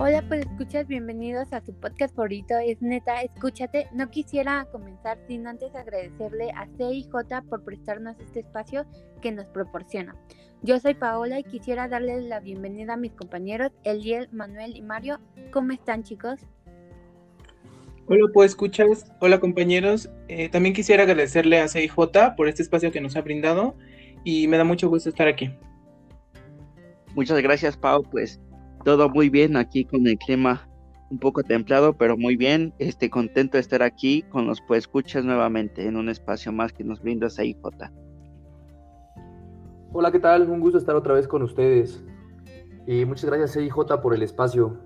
Hola, pues escuchas, bienvenidos a su podcast favorito, es neta, escúchate. No quisiera comenzar sin antes agradecerle a CIJ por prestarnos este espacio que nos proporciona. Yo soy Paola y quisiera darles la bienvenida a mis compañeros Eliel, Manuel y Mario. ¿Cómo están chicos? Hola, pues escuchas. Hola compañeros. Eh, también quisiera agradecerle a CIJ por este espacio que nos ha brindado y me da mucho gusto estar aquí. Muchas gracias, Pau. Pues todo muy bien aquí con el clima un poco templado, pero muy bien. Este, contento de estar aquí con los pues escuchas nuevamente en un espacio más que nos brinda CIJ. Hola, ¿qué tal? Un gusto estar otra vez con ustedes. Y muchas gracias CIJ por el espacio.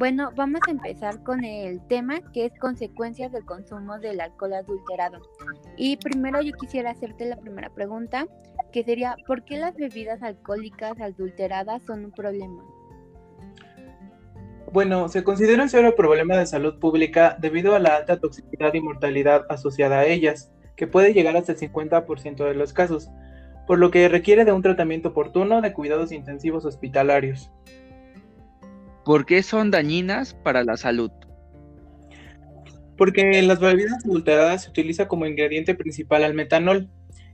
Bueno, vamos a empezar con el tema que es consecuencias del consumo del alcohol adulterado. Y primero yo quisiera hacerte la primera pregunta, que sería, ¿por qué las bebidas alcohólicas adulteradas son un problema? Bueno, se considera un serio problema de salud pública debido a la alta toxicidad y mortalidad asociada a ellas, que puede llegar hasta el 50% de los casos, por lo que requiere de un tratamiento oportuno de cuidados intensivos hospitalarios. ¿Por qué son dañinas para la salud? Porque en las bebidas adulteradas se utiliza como ingrediente principal al metanol,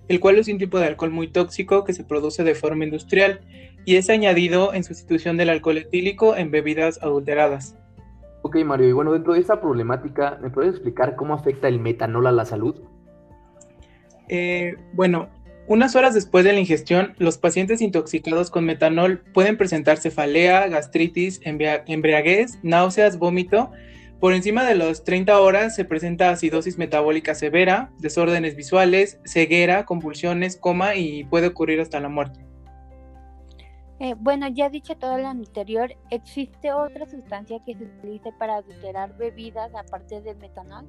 el cual es un tipo de alcohol muy tóxico que se produce de forma industrial y es añadido en sustitución del alcohol etílico en bebidas adulteradas. Ok, Mario, y bueno, dentro de esta problemática, ¿me puedes explicar cómo afecta el metanol a la salud? Eh, bueno, unas horas después de la ingestión, los pacientes intoxicados con metanol pueden presentar cefalea, gastritis, embriaguez, náuseas, vómito. Por encima de las 30 horas se presenta acidosis metabólica severa, desórdenes visuales, ceguera, convulsiones, coma y puede ocurrir hasta la muerte. Eh, bueno, ya dicho todo lo anterior, ¿existe otra sustancia que se utilice para adulterar bebidas aparte del metanol?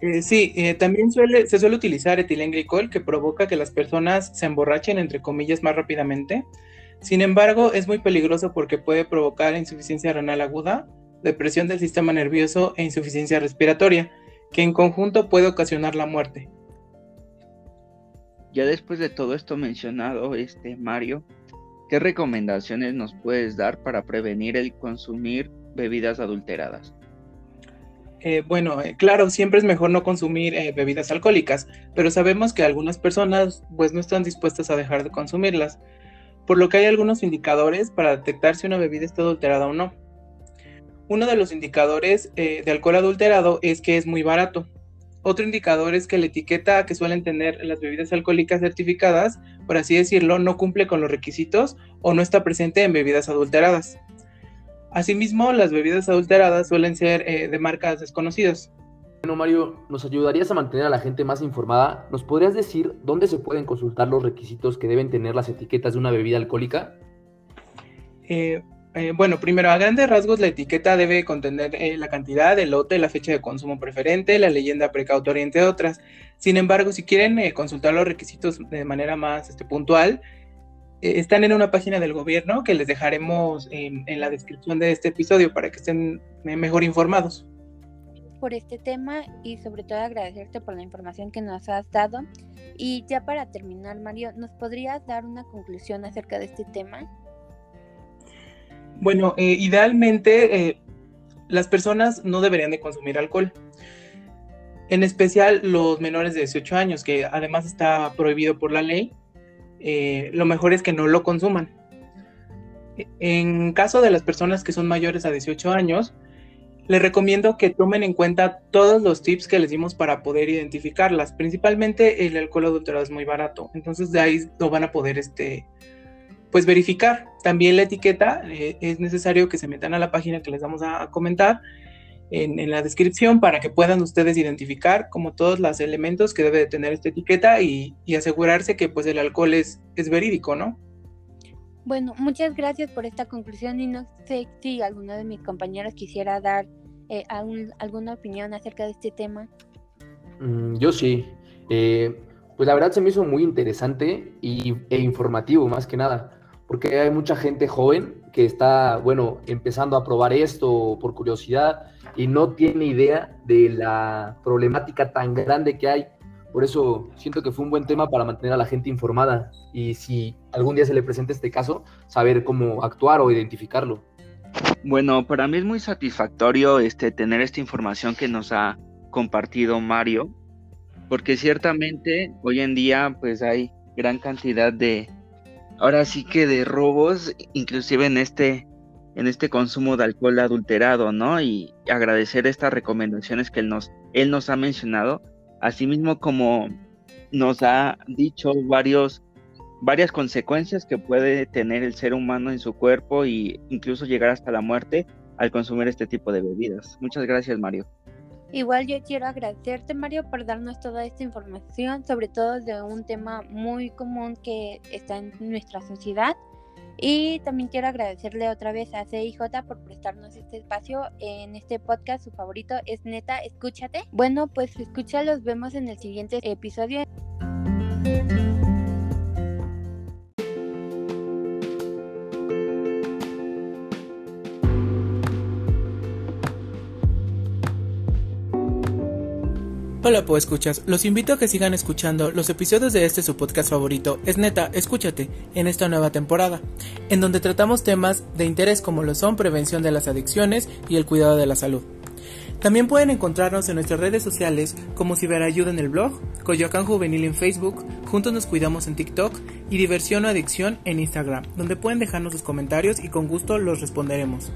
Eh, sí, eh, también suele, se suele utilizar etilenglicol que provoca que las personas se emborrachen, entre comillas, más rápidamente. Sin embargo, es muy peligroso porque puede provocar insuficiencia renal aguda, depresión del sistema nervioso e insuficiencia respiratoria, que en conjunto puede ocasionar la muerte. Ya después de todo esto mencionado, este Mario, ¿qué recomendaciones nos puedes dar para prevenir el consumir bebidas adulteradas? Eh, bueno, eh, claro, siempre es mejor no consumir eh, bebidas alcohólicas, pero sabemos que algunas personas pues no están dispuestas a dejar de consumirlas, por lo que hay algunos indicadores para detectar si una bebida está adulterada o no. Uno de los indicadores de alcohol adulterado es que es muy barato. Otro indicador es que la etiqueta que suelen tener las bebidas alcohólicas certificadas, por así decirlo, no cumple con los requisitos o no está presente en bebidas adulteradas. Asimismo, las bebidas adulteradas suelen ser eh, de marcas desconocidas. Bueno, Mario, ¿nos ayudarías a mantener a la gente más informada? ¿Nos podrías decir dónde se pueden consultar los requisitos que deben tener las etiquetas de una bebida alcohólica? Eh, eh, bueno, primero, a grandes rasgos, la etiqueta debe contener la cantidad, el lote, la fecha de consumo preferente, la leyenda precautoria, entre otras. Sin embargo, si quieren consultar los requisitos de manera más este, puntual, eh, están en una página del gobierno que les dejaremos en, la descripción de este episodio para que estén mejor informados. Por este tema y sobre todo agradecerte por la información que nos has dado. Y ya para terminar, Mario, ¿nos podrías dar una conclusión acerca de este tema? Bueno, eh, idealmente eh, las personas no deberían de consumir alcohol. En especial los menores de 18 años, que además está prohibido por la ley eh, lo mejor es que no lo consuman. En caso de las personas que son mayores a 18 años, les recomiendo que tomen en cuenta todos los tips que les dimos para poder identificarlas. Principalmente el alcohol adulterado es muy barato, entonces de ahí lo van a poder este, pues verificar. También la etiqueta, eh, es necesario que se metan a la página que les vamos a comentar en, la descripción para que puedan ustedes identificar como todos los elementos que debe de tener esta etiqueta y, asegurarse que pues el alcohol es, es verídico, ¿no? Bueno, muchas gracias por esta conclusión y no sé si alguno de mis compañeros quisiera dar eh, alguna opinión acerca de este tema. Mm, yo sí. Eh, pues la verdad se me hizo muy interesante y, e informativo más que nada porque hay mucha gente joven que está, bueno, empezando a probar esto por curiosidad y no tiene idea de la problemática tan grande que hay, Por eso siento que fue un buen tema para mantener a la gente informada y si algún día se le presenta este caso, saber cómo actuar o identificarlo. Bueno, para mí es muy satisfactorio este, tener esta información que nos ha compartido Mario, porque ciertamente hoy en día pues hay gran cantidad de, ahora sí que de robos, inclusive en este, en este consumo de alcohol adulterado, ¿no? Y agradecer estas recomendaciones que él nos, él nos ha mencionado, asimismo como nos ha dicho varios varias consecuencias que puede tener el ser humano en su cuerpo e incluso llegar hasta la muerte al consumir este tipo de bebidas. Muchas gracias, Mario. Igual yo quiero agradecerte, Mario, por darnos toda esta información, sobre todo de un tema muy común que está en nuestra sociedad. Y también quiero agradecerle otra vez a CIJ por prestarnos este espacio en este podcast. Su favorito es Neta, escúchate. Bueno, pues escucha, los vemos en el siguiente episodio. Hola, pues escuchas. Los invito a que sigan escuchando los episodios de este su podcast favorito. Es neta, escúchate, en esta nueva temporada, en donde tratamos temas de interés como lo son prevención de las adicciones y el cuidado de la salud. También pueden encontrarnos en nuestras redes sociales como Ciberayuda en el blog, Coyoacán Juvenil en Facebook, Juntos nos cuidamos en TikTok y Diversión o Adicción en Instagram, donde pueden dejarnos sus comentarios y con gusto los responderemos.